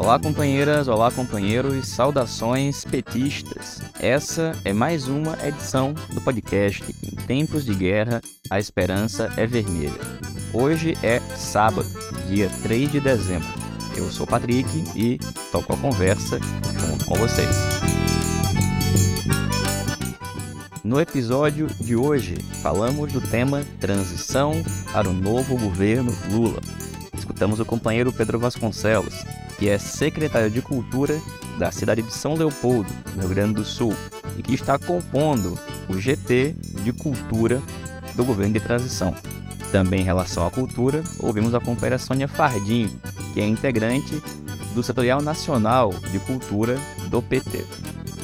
Olá, companheiras, olá, companheiros, saudações petistas. Essa é mais uma edição do podcast Em Tempos de Guerra, a Esperança é Vermelha. Hoje é sábado, dia 3 de dezembro. Eu sou Patrick e toco a conversa junto com vocês. No episódio de hoje, falamos do tema Transição para o novo governo Lula. Escutamos o companheiro Pedro Vasconcelos, que é secretário de Cultura da cidade de São Leopoldo, no Rio Grande do Sul, e que está compondo o GT de Cultura do governo de transição. Também em relação à cultura, ouvimos a companheira Sônia Fardim, que é integrante do Setorial Nacional de Cultura do PT.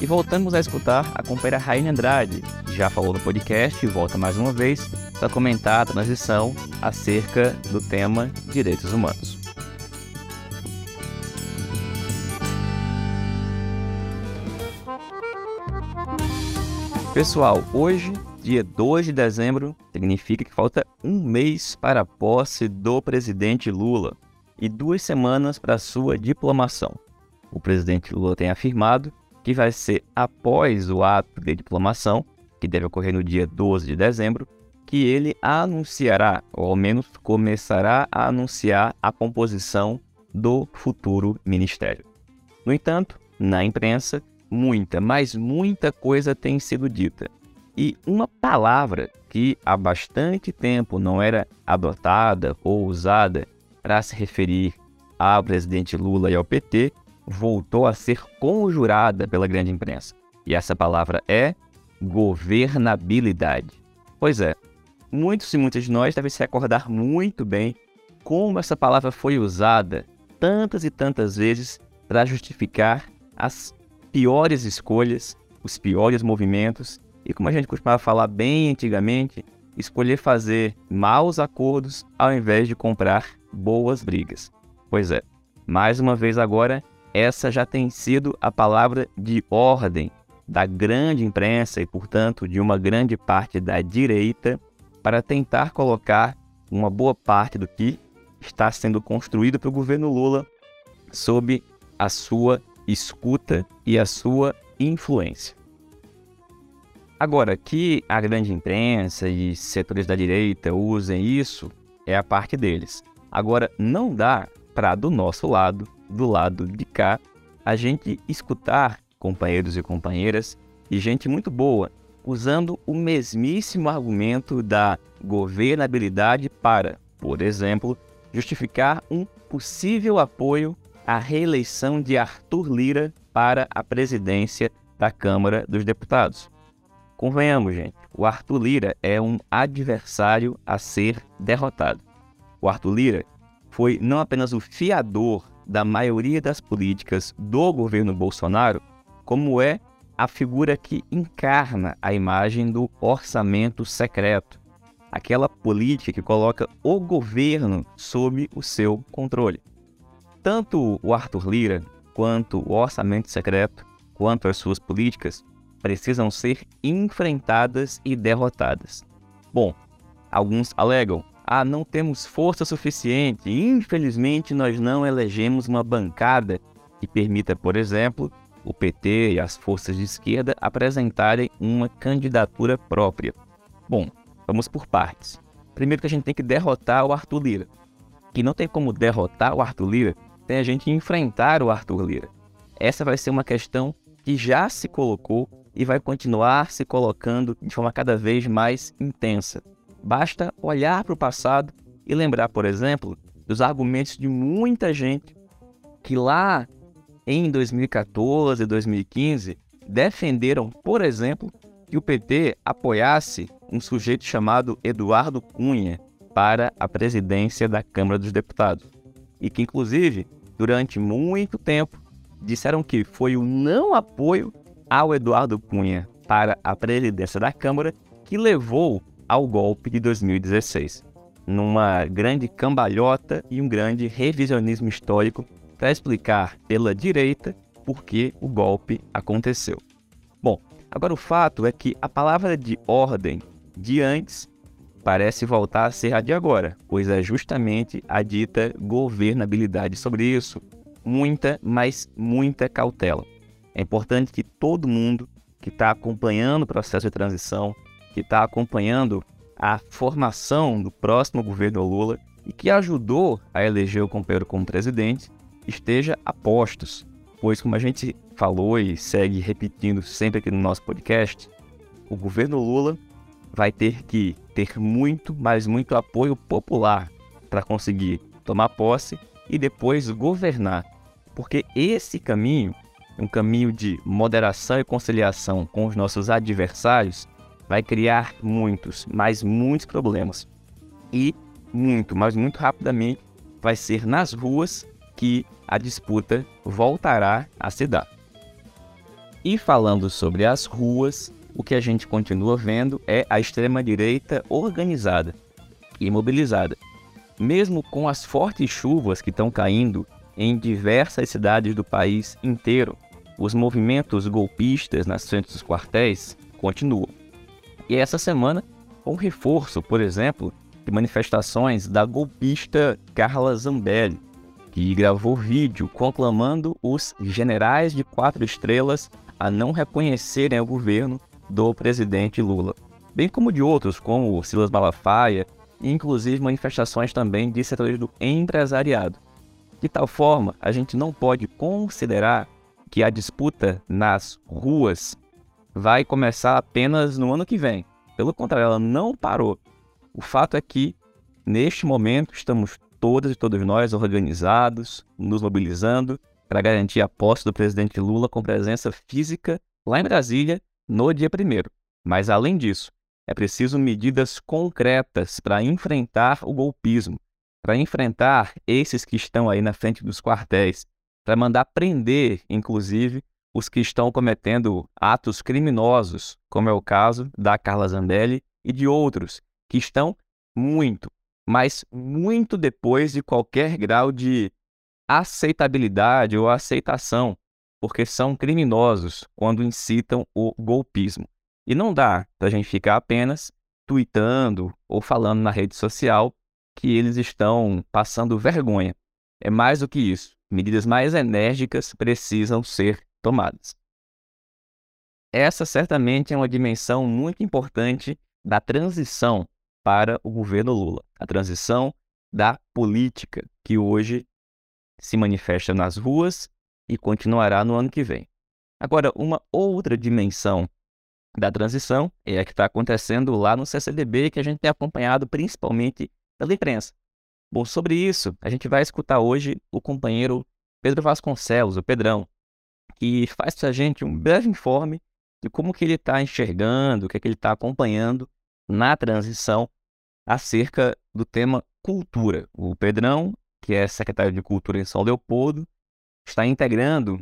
E voltamos a escutar a companheira Raine Andrade, que já falou no podcast e volta mais uma vez para comentar a transição acerca do tema direitos humanos. Pessoal, hoje, dia 2 de dezembro, significa que falta um mês para a posse do presidente Lula e duas semanas para sua diplomação. O presidente Lula tem afirmado que vai ser após o ato de diplomação, que deve ocorrer no dia 12 de dezembro, que ele anunciará, ou ao menos começará a anunciar a composição do futuro ministério. No entanto, na imprensa, muita, mas muita coisa tem sido dita. E uma palavra que há bastante tempo não era adotada ou usada para se referir ao presidente Lula e ao PT voltou a ser conjurada pela grande imprensa. E essa palavra é governabilidade. Pois é, muitos e muitas de nós devem se recordar muito bem como essa palavra foi usada tantas e tantas vezes para justificar as piores escolhas, os piores movimentos e, como a gente costumava falar bem antigamente, escolher fazer maus acordos ao invés de comprar boas brigas. Pois é, mais uma vez agora, essa já tem sido a palavra de ordem da grande imprensa e, portanto, de uma grande parte da direita para tentar colocar uma boa parte do que está sendo construído pelo governo Lula sob a sua escuta e a sua influência. Agora, que a grande imprensa e setores da direita usem isso é a parte deles. Agora, não dá para, do nosso lado, do lado de cá, a gente escutar companheiros e companheiras e gente muito boa usando o mesmíssimo argumento da governabilidade para, por exemplo, justificar um possível apoio a reeleição de Arthur Lira para a presidência da Câmara dos Deputados. Convenhamos, gente, o Arthur Lira é um adversário a ser derrotado. O Arthur Lira foi não apenas o fiador da maioria das políticas do governo Bolsonaro, como é a figura que encarna a imagem do orçamento secreto, aquela política que coloca o governo sob o seu controle. Tanto o Arthur Lira, quanto o orçamento secreto, quanto as suas políticas, precisam ser enfrentadas e derrotadas. Bom, alguns alegam: ah, não temos força suficiente, infelizmente nós não elegemos uma bancada que permita, por exemplo, o PT e as forças de esquerda apresentarem uma candidatura própria. Bom, vamos por partes. Primeiro que a gente tem que derrotar o Arthur Lira. Que não tem como derrotar o Arthur Lira tem a gente enfrentar o Arthur Lira. Essa vai ser uma questão que já se colocou e vai continuar se colocando de forma cada vez mais intensa. Basta olhar para o passado e lembrar, por exemplo, dos argumentos de muita gente que lá em 2014 e 2015 defenderam, por exemplo, que o PT apoiasse um sujeito chamado Eduardo Cunha para a presidência da Câmara dos Deputados e que, inclusive, durante muito tempo, disseram que foi o não apoio ao Eduardo Cunha para a presidência da Câmara que levou ao golpe de 2016, numa grande cambalhota e um grande revisionismo histórico para explicar pela direita por que o golpe aconteceu. Bom, agora o fato é que a palavra de ordem de antes parece voltar a ser a de agora, pois é justamente a dita governabilidade sobre isso. muita, mas muita cautela. É importante que todo mundo que está acompanhando o processo de transição, que está acompanhando a formação do próximo governo Lula e que ajudou a eleger o companheiro como presidente, esteja a postos. Pois, como a gente falou e segue repetindo sempre aqui no nosso podcast, o governo Lula vai ter que ter muito, mas muito apoio popular para conseguir tomar posse e depois governar. Porque esse caminho, um caminho de moderação e conciliação com os nossos adversários, vai criar muitos, mas muitos problemas. E muito, mas muito rapidamente vai ser nas ruas que a disputa voltará a se dar. E falando sobre as ruas, o que a gente continua vendo é a extrema-direita organizada e mobilizada. Mesmo com as fortes chuvas que estão caindo em diversas cidades do país inteiro, os movimentos golpistas nas frentes dos quartéis continuam. E essa semana, um reforço, por exemplo, de manifestações da golpista Carla Zambelli, que gravou vídeo conclamando os generais de quatro estrelas a não reconhecerem o governo do presidente Lula, bem como de outros, como Silas Malafaia, e inclusive manifestações também de setores do empresariado. De tal forma, a gente não pode considerar que a disputa nas ruas vai começar apenas no ano que vem. Pelo contrário, ela não parou. O fato é que, neste momento, estamos todas e todos nós organizados, nos mobilizando para garantir a posse do presidente Lula com presença física lá em Brasília no dia 1. Mas, além disso, é preciso medidas concretas para enfrentar o golpismo, para enfrentar esses que estão aí na frente dos quartéis, para mandar prender, inclusive, os que estão cometendo atos criminosos, como é o caso da Carla Zambelli e de outros que estão muito, mas muito depois de qualquer grau de aceitabilidade ou aceitação, porque são criminosos quando incitam o golpismo. E não dá para a gente ficar apenas tweetando ou falando na rede social que eles estão passando vergonha. É mais do que isso. Medidas mais enérgicas precisam ser tomadas. Essa certamente é uma dimensão muito importante da transição para o governo Lula, a transição da política que hoje se manifesta nas ruas e continuará no ano que vem. Agora, uma outra dimensão da transição é a que está acontecendo lá no CCDB, que a gente tem acompanhado principalmente pela imprensa. Bom, sobre isso, a gente vai escutar hoje o companheiro Pedro Vasconcelos, o Pedrão, que faz para a gente um breve informe de como que ele está enxergando, o que, é que ele está acompanhando na transição acerca do tema cultura. O Pedrão, que é secretário de Cultura em São Leopoldo, está integrando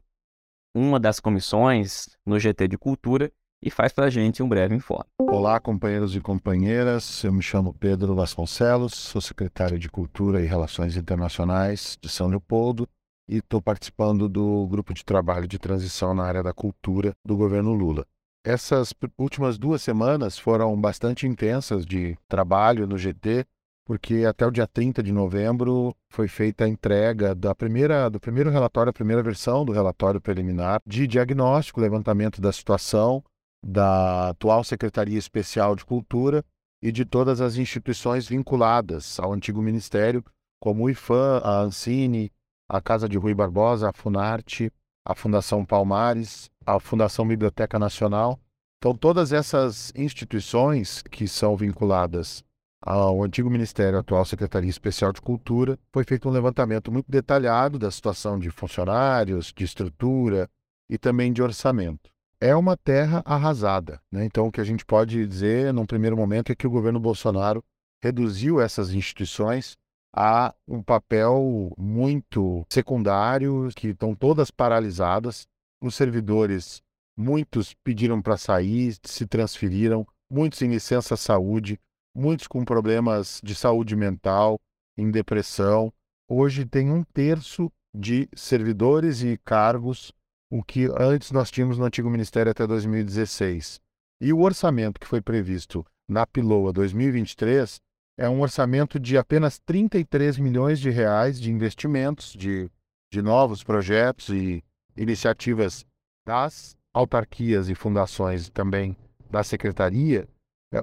uma das comissões no GT de Cultura e faz para a gente um breve informe. Olá, companheiros e companheiras. Eu me chamo Pedro Vasconcelos, sou secretário de Cultura e Relações Internacionais de São Leopoldo e estou participando do grupo de trabalho de transição na área da cultura do governo Lula. Essas últimas duas semanas foram bastante intensas de trabalho no GT, porque até o dia 30 de novembro foi feita a entrega da primeira, do primeiro relatório, a primeira versão do relatório preliminar de diagnóstico, levantamento da situação da atual Secretaria Especial de Cultura e de todas as instituições vinculadas ao antigo ministério, como o IFAM, a Ancine, a Casa de Rui Barbosa, a Funarte, a Fundação Palmares, a Fundação Biblioteca Nacional. Então, todas essas instituições que são vinculadas ao antigo Ministério, atual Secretaria Especial de Cultura, foi feito um levantamento muito detalhado da situação de funcionários, de estrutura e também de orçamento. É uma terra arrasada. Né? Então, o que a gente pode dizer, num primeiro momento, é que o governo Bolsonaro reduziu essas instituições há um papel muito secundário, que estão todas paralisadas. Os servidores, muitos pediram para sair, se transferiram, muitos em licença saúde, muitos com problemas de saúde mental, em depressão. Hoje tem um terço de servidores e cargos, o que antes nós tínhamos no antigo ministério até 2016. E o orçamento que foi previsto na PILOA 2023 é um orçamento de apenas 33 milhões de reais de investimentos, de de novos projetos e iniciativas das autarquias e fundações também da secretaria,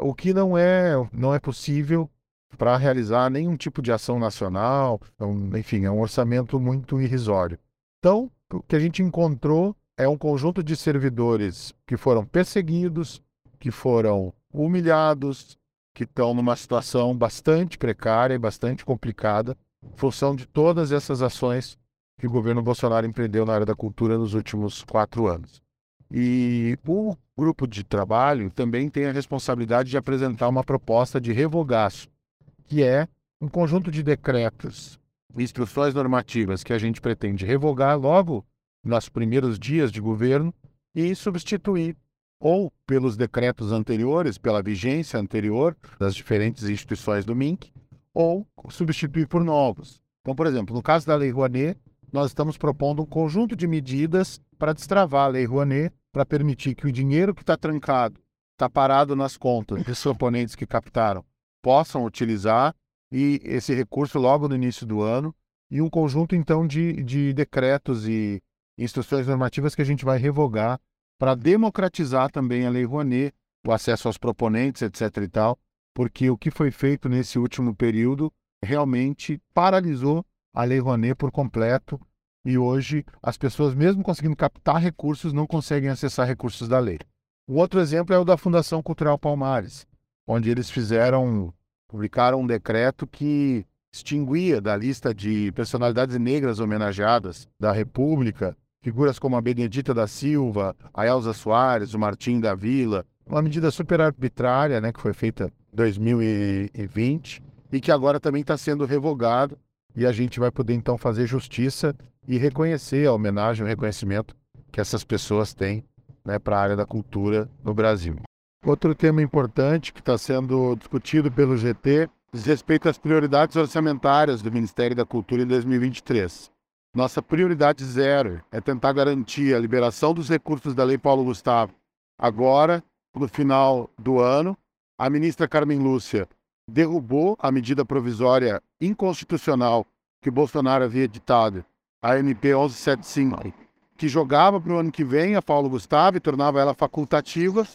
o que não é, não é possível para realizar nenhum tipo de ação nacional, então, enfim, é um orçamento muito irrisório. Então, o que a gente encontrou é um conjunto de servidores que foram perseguidos, que foram humilhados, que estão numa situação bastante precária e bastante complicada, em função de todas essas ações que o governo Bolsonaro empreendeu na área da cultura nos últimos quatro anos. E o grupo de trabalho também tem a responsabilidade de apresentar uma proposta de revogaço, que é um conjunto de decretos e instruções normativas que a gente pretende revogar logo nos primeiros dias de governo e substituir ou pelos decretos anteriores, pela vigência anterior das diferentes instituições do MINC, ou substituir por novos. Então, por exemplo, no caso da Lei Rouanet, nós estamos propondo um conjunto de medidas para destravar a Lei Rouanet para permitir que o dinheiro que está trancado, está parado nas contas dos oponentes que captaram, possam utilizar e esse recurso logo no início do ano e um conjunto então de, de decretos e instruções normativas que a gente vai revogar para democratizar também a Lei Rouanet, o acesso aos proponentes, etc. e tal, porque o que foi feito nesse último período realmente paralisou a Lei Rouanet por completo e hoje as pessoas, mesmo conseguindo captar recursos, não conseguem acessar recursos da lei. O outro exemplo é o da Fundação Cultural Palmares, onde eles fizeram, publicaram um decreto que extinguia da lista de personalidades negras homenageadas da República figuras como a Benedita da Silva, a Elza Soares, o Martim da Vila, uma medida super arbitrária, né, que foi feita em 2020 e que agora também está sendo revogado e a gente vai poder então fazer justiça e reconhecer a homenagem, o reconhecimento que essas pessoas têm né, para a área da cultura no Brasil. Outro tema importante que está sendo discutido pelo GT diz respeito às prioridades orçamentárias do Ministério da Cultura em 2023. Nossa prioridade zero é tentar garantir a liberação dos recursos da Lei Paulo Gustavo agora, no final do ano. A ministra Carmen Lúcia derrubou a medida provisória inconstitucional que Bolsonaro havia editado a MP 1175, que jogava para o ano que vem a Paulo Gustavo e tornava ela facultativa.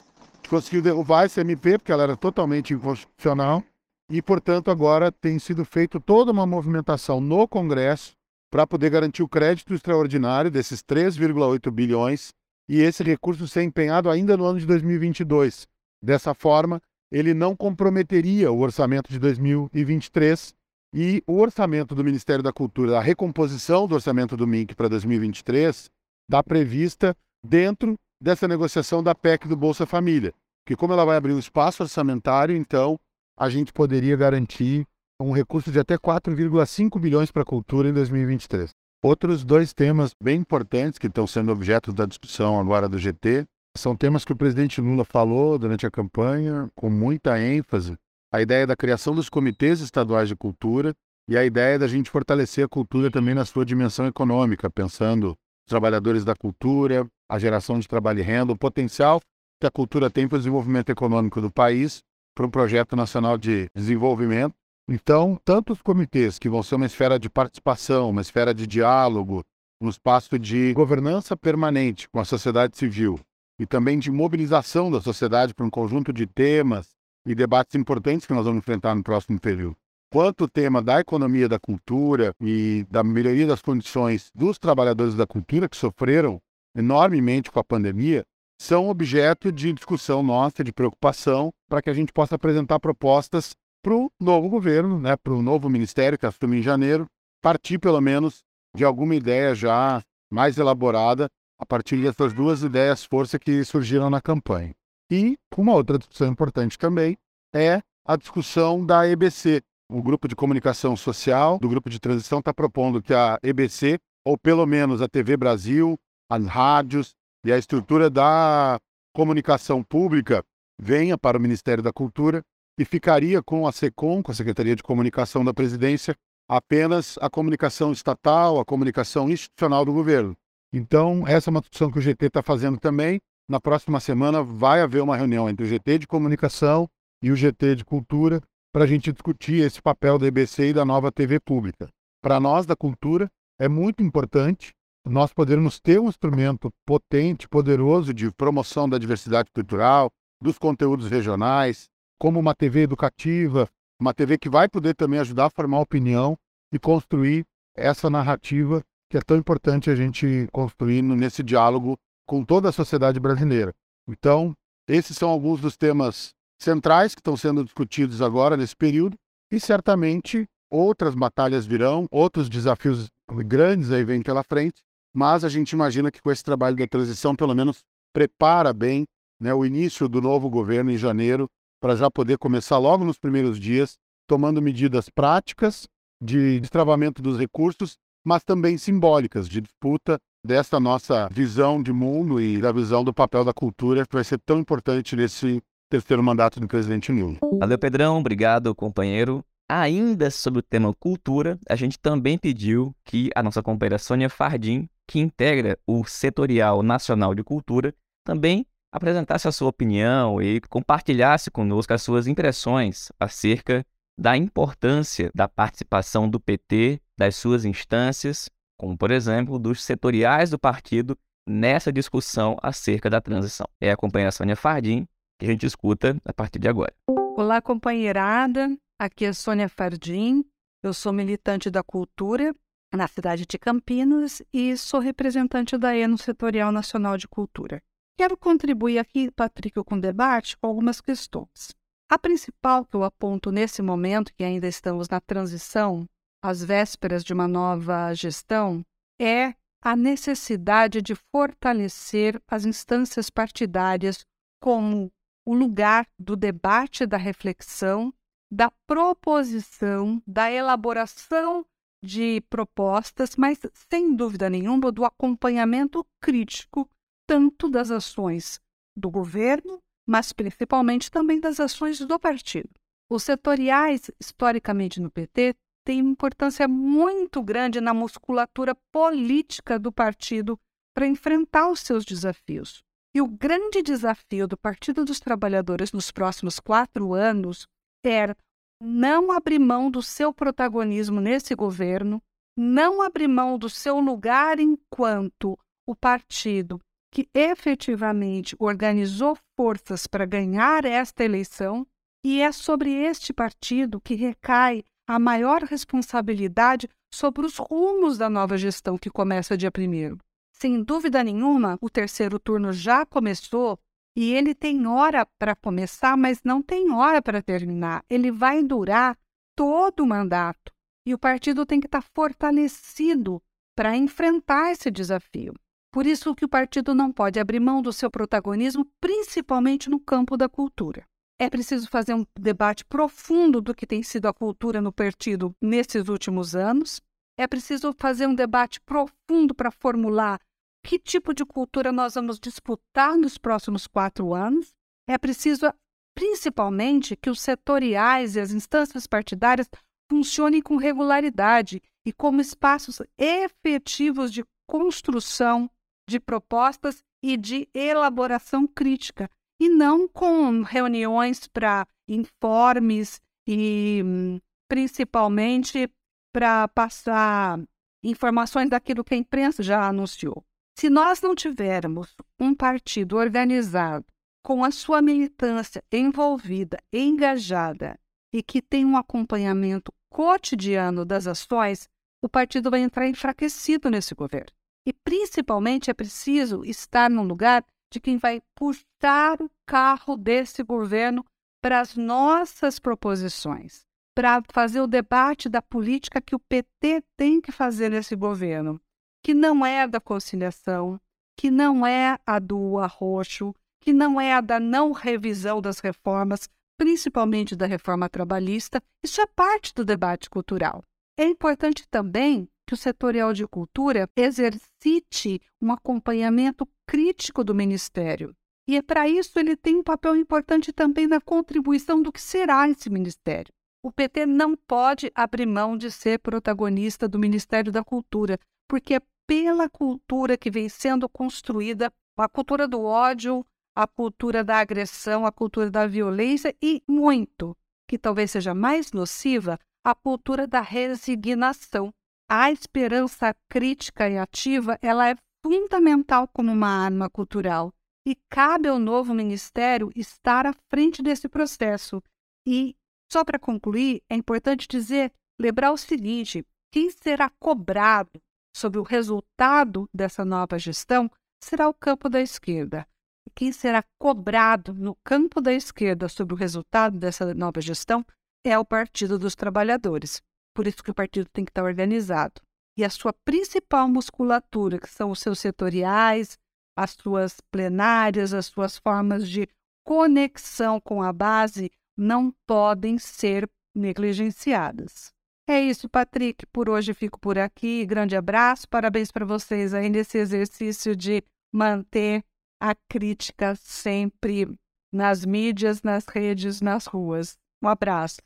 Conseguiu derrubar essa MP porque ela era totalmente inconstitucional e, portanto, agora tem sido feita toda uma movimentação no Congresso para poder garantir o crédito extraordinário desses 3,8 bilhões e esse recurso ser empenhado ainda no ano de 2022. Dessa forma, ele não comprometeria o orçamento de 2023 e o orçamento do Ministério da Cultura, a recomposição do orçamento do MINC para 2023, está prevista dentro dessa negociação da PEC do Bolsa Família. Que como ela vai abrir um espaço orçamentário, então a gente poderia garantir um recurso de até 4,5 bilhões para a cultura em 2023. Outros dois temas bem importantes que estão sendo objeto da discussão agora do GT são temas que o presidente Lula falou durante a campanha com muita ênfase a ideia da criação dos comitês estaduais de cultura e a ideia da gente fortalecer a cultura também na sua dimensão econômica, pensando os trabalhadores da cultura, a geração de trabalho e renda, o potencial que a cultura tem para o desenvolvimento econômico do país, para um projeto nacional de desenvolvimento. Então, tanto os comitês, que vão ser uma esfera de participação, uma esfera de diálogo, um espaço de governança permanente com a sociedade civil e também de mobilização da sociedade para um conjunto de temas, e debates importantes que nós vamos enfrentar no próximo período. Quanto o tema da economia da cultura e da melhoria das condições dos trabalhadores da cultura que sofreram enormemente com a pandemia, são objeto de discussão nossa, de preocupação, para que a gente possa apresentar propostas para o novo governo, né, para o novo ministério que assume em janeiro, partir pelo menos de alguma ideia já mais elaborada a partir dessas duas ideias força que surgiram na campanha. E uma outra discussão importante também é a discussão da EBC. O grupo de comunicação social do grupo de transição está propondo que a EBC, ou pelo menos a TV Brasil, as rádios e a estrutura da comunicação pública venha para o Ministério da Cultura e ficaria com a SECOM, com a Secretaria de Comunicação da Presidência, apenas a comunicação estatal, a comunicação institucional do governo. Então, essa é uma discussão que o GT está fazendo também. Na próxima semana vai haver uma reunião entre o GT de Comunicação e o GT de Cultura para a gente discutir esse papel da EBC e da nova TV pública. Para nós da cultura, é muito importante nós podermos ter um instrumento potente, poderoso de promoção da diversidade cultural, dos conteúdos regionais, como uma TV educativa, uma TV que vai poder também ajudar a formar opinião e construir essa narrativa que é tão importante a gente construir nesse diálogo com toda a sociedade brasileira. Então, esses são alguns dos temas centrais que estão sendo discutidos agora nesse período e certamente outras batalhas virão, outros desafios grandes aí vêm pela frente, mas a gente imagina que com esse trabalho da transição, pelo menos prepara bem né, o início do novo governo em janeiro, para já poder começar logo nos primeiros dias, tomando medidas práticas de destravamento dos recursos, mas também simbólicas, de disputa dessa nossa visão de mundo e da visão do papel da cultura, que vai ser tão importante nesse terceiro mandato do presidente Lula. Valeu, Pedrão. Obrigado, companheiro. Ainda sobre o tema cultura, a gente também pediu que a nossa companheira Sônia Fardim, que integra o Setorial Nacional de Cultura, também apresentasse a sua opinião e compartilhasse conosco as suas impressões acerca da importância da participação do PT, das suas instâncias, como por exemplo dos setoriais do partido, nessa discussão acerca da transição. É a companheira Sônia Fardim que a gente escuta a partir de agora. Olá, companheirada. Aqui é Sônia Fardim. Eu sou militante da cultura na cidade de Campinas e sou representante da ENO Setorial Nacional de Cultura. Quero contribuir aqui, Patrick, com o debate com algumas questões. A principal que eu aponto nesse momento, que ainda estamos na transição, às vésperas de uma nova gestão, é a necessidade de fortalecer as instâncias partidárias como o lugar do debate, da reflexão, da proposição, da elaboração de propostas, mas sem dúvida nenhuma do acompanhamento crítico tanto das ações do governo, mas principalmente também das ações do partido. Os setoriais, historicamente no PT, uma importância muito grande na musculatura política do partido para enfrentar os seus desafios. E o grande desafio do Partido dos Trabalhadores nos próximos quatro anos é não abrir mão do seu protagonismo nesse governo, não abrir mão do seu lugar enquanto o partido que efetivamente organizou forças para ganhar esta eleição, e é sobre este partido que recai a maior responsabilidade sobre os rumos da nova gestão que começa dia 1. Sem dúvida nenhuma, o terceiro turno já começou e ele tem hora para começar, mas não tem hora para terminar. Ele vai durar todo o mandato e o partido tem que estar fortalecido para enfrentar esse desafio. Por isso que o partido não pode abrir mão do seu protagonismo, principalmente no campo da cultura. É preciso fazer um debate profundo do que tem sido a cultura no partido nesses últimos anos. É preciso fazer um debate profundo para formular que tipo de cultura nós vamos disputar nos próximos quatro anos. É preciso, principalmente, que os setoriais e as instâncias partidárias funcionem com regularidade e como espaços efetivos de construção de propostas e de elaboração crítica, e não com reuniões para informes e principalmente para passar informações daquilo que a imprensa já anunciou. Se nós não tivermos um partido organizado, com a sua militância envolvida, engajada e que tem um acompanhamento cotidiano das ações, o partido vai entrar enfraquecido nesse governo. E principalmente é preciso estar no lugar de quem vai puxar o carro desse governo para as nossas proposições, para fazer o debate da política que o PT tem que fazer nesse governo, que não é da conciliação, que não é a do arroxo, que não é a da não revisão das reformas, principalmente da reforma trabalhista. Isso é parte do debate cultural. É importante também que o setorial de cultura exercite um acompanhamento crítico do Ministério. E é para isso ele tem um papel importante também na contribuição do que será esse Ministério. O PT não pode abrir mão de ser protagonista do Ministério da Cultura, porque é pela cultura que vem sendo construída a cultura do ódio, a cultura da agressão, a cultura da violência e muito, que talvez seja mais nociva, a cultura da resignação, a esperança crítica e ativa ela é fundamental como uma arma cultural e cabe ao novo ministério estar à frente desse processo. E, só para concluir, é importante dizer, lembrar o seguinte: quem será cobrado sobre o resultado dessa nova gestão será o campo da esquerda. Quem será cobrado no campo da esquerda sobre o resultado dessa nova gestão é o Partido dos Trabalhadores. Por isso que o partido tem que estar organizado. E a sua principal musculatura, que são os seus setoriais, as suas plenárias, as suas formas de conexão com a base, não podem ser negligenciadas. É isso, Patrick. Por hoje fico por aqui. Grande abraço. Parabéns para vocês aí nesse exercício de manter a crítica sempre nas mídias, nas redes, nas ruas. Um abraço.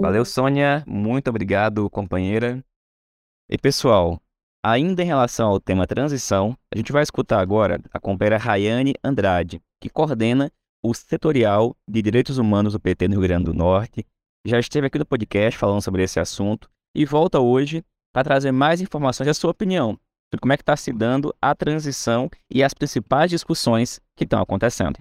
Valeu, Sônia. Muito obrigado, companheira. E pessoal, ainda em relação ao tema transição, a gente vai escutar agora a companheira Rayane Andrade, que coordena o setorial de direitos humanos do PT no Rio Grande do Norte. Já esteve aqui no podcast falando sobre esse assunto e volta hoje para trazer mais informações e a sua opinião sobre como é que está se dando a transição e as principais discussões que estão acontecendo.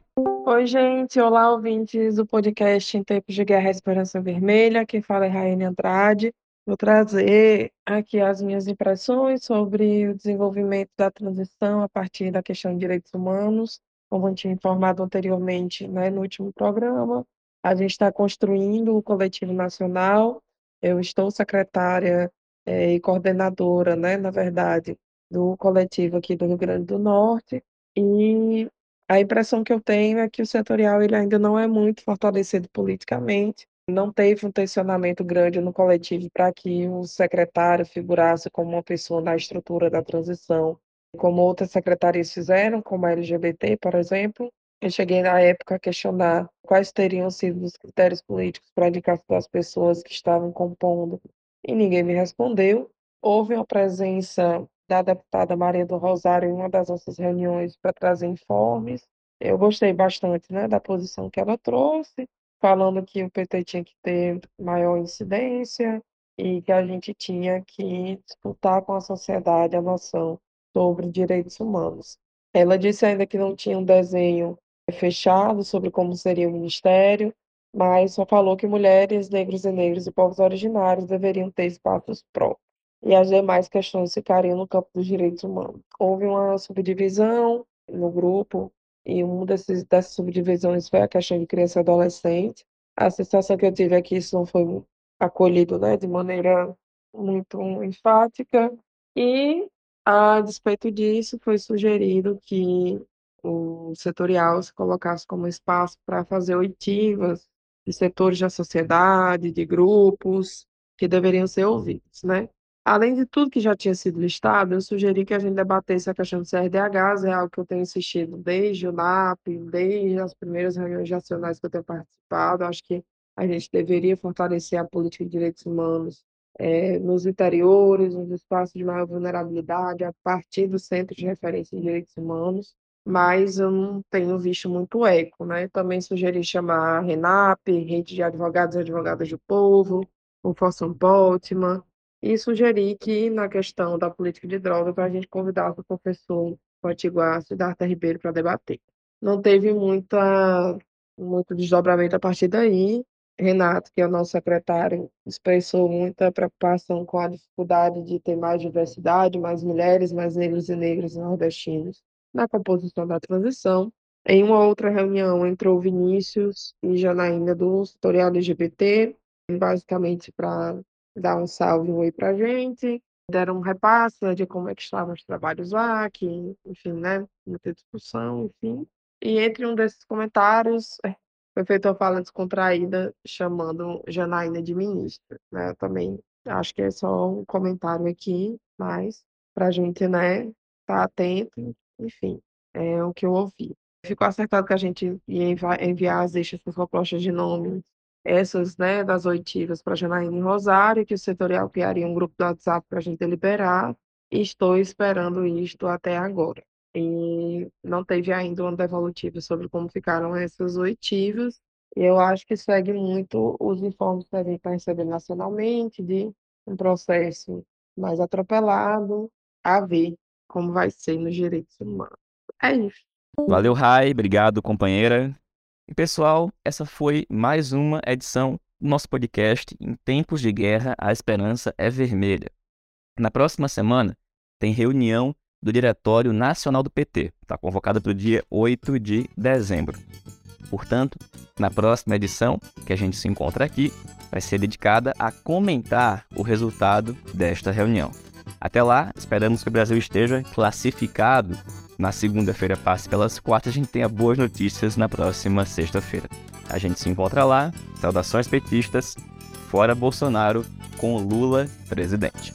Oi, gente. Olá, ouvintes do podcast Em Tempos de Guerra e Esperança Vermelha. Quem fala é Raine Andrade. Vou trazer aqui as minhas impressões sobre o desenvolvimento da transição a partir da questão de direitos humanos. Como eu tinha informado anteriormente né, no último programa, a gente está construindo o coletivo nacional. Eu estou secretária é, e coordenadora, né, na verdade, do coletivo aqui do Rio Grande do Norte. E a impressão que eu tenho é que o setorial ele ainda não é muito fortalecido politicamente, não teve um tensionamento grande no coletivo para que o secretário figurasse como uma pessoa na estrutura da transição, como outras secretarias fizeram, como a LGBT, por exemplo. Eu cheguei na época a questionar quais teriam sido os critérios políticos para a indicação das pessoas que estavam compondo e ninguém me respondeu. Houve uma presença da deputada Maria do Rosário em uma das nossas reuniões para trazer informes. Eu gostei bastante né, da posição que ela trouxe, falando que o PT tinha que ter maior incidência e que a gente tinha que disputar com a sociedade a noção sobre direitos humanos. Ela disse ainda que não tinha um desenho fechado sobre como seria o ministério, mas só falou que mulheres, negros e negros e povos originários deveriam ter espaços próprios e as demais questões ficariam no campo dos direitos humanos. Houve uma subdivisão no grupo, e uma desses, dessas subdivisões foi a questão de criança e adolescente. A sensação que eu tive é que isso não foi acolhido né, de maneira muito enfática, e, a despeito disso, foi sugerido que o setorial se colocasse como espaço para fazer oitivas de setores da sociedade, de grupos que deveriam ser ouvidos, né? Além de tudo que já tinha sido listado, eu sugeri que a gente debatesse a questão do CRDHs, é algo que eu tenho insistido desde o NAP, desde as primeiras reuniões nacionais que eu tenho participado. Acho que a gente deveria fortalecer a política de direitos humanos é, nos interiores, nos espaços de maior vulnerabilidade, a partir do Centro de Referência em Direitos Humanos, mas eu não tenho visto muito eco. Né? Também sugeri chamar a RENAP, Rede de Advogados e Advogadas do Povo, o Forson Boltman, e sugeri que, na questão da política de drogas, a gente convidasse o professor Potiguar Siddhartha Ribeiro para debater. Não teve muita, muito desdobramento a partir daí. Renato, que é o nosso secretário, expressou muita preocupação com a dificuldade de ter mais diversidade, mais mulheres, mais negros e negras nordestinos na composição da transição. Em uma outra reunião entrou Vinícius e Janaína do setorial LGBT, basicamente para dar um salve, oi pra gente, deram um repasse né, de como é que estavam os trabalhos lá, que, enfim, né, muita discussão, enfim. E entre um desses comentários, é, foi feita uma fala descontraída chamando Janaína de ministra, né, eu também acho que é só um comentário aqui, mas pra gente, né, tá atento, enfim, é o que eu ouvi. Ficou acertado que a gente ia enviar as deixas com propostas de nome essas, né, das oitivas para Janaína Rosário, que o setorial criaria um grupo do WhatsApp para a gente deliberar, estou esperando isto até agora. E não teve ainda uma devolutiva sobre como ficaram essas oitivas, e eu acho que segue muito os informes que a gente está recebendo nacionalmente de um processo mais atropelado, a ver como vai ser nos direitos humanos. É isso. Valeu, Rai. Obrigado, companheira. E pessoal, essa foi mais uma edição do nosso podcast Em Tempos de Guerra, a Esperança é Vermelha. Na próxima semana tem reunião do Diretório Nacional do PT. Está convocada para o dia 8 de dezembro. Portanto, na próxima edição, que a gente se encontra aqui, vai ser dedicada a comentar o resultado desta reunião. Até lá, esperamos que o Brasil esteja classificado na segunda-feira, passe pelas quartas, a gente tenha boas notícias na próxima sexta-feira. A gente se encontra lá. Saudações petistas. Fora Bolsonaro com Lula presidente.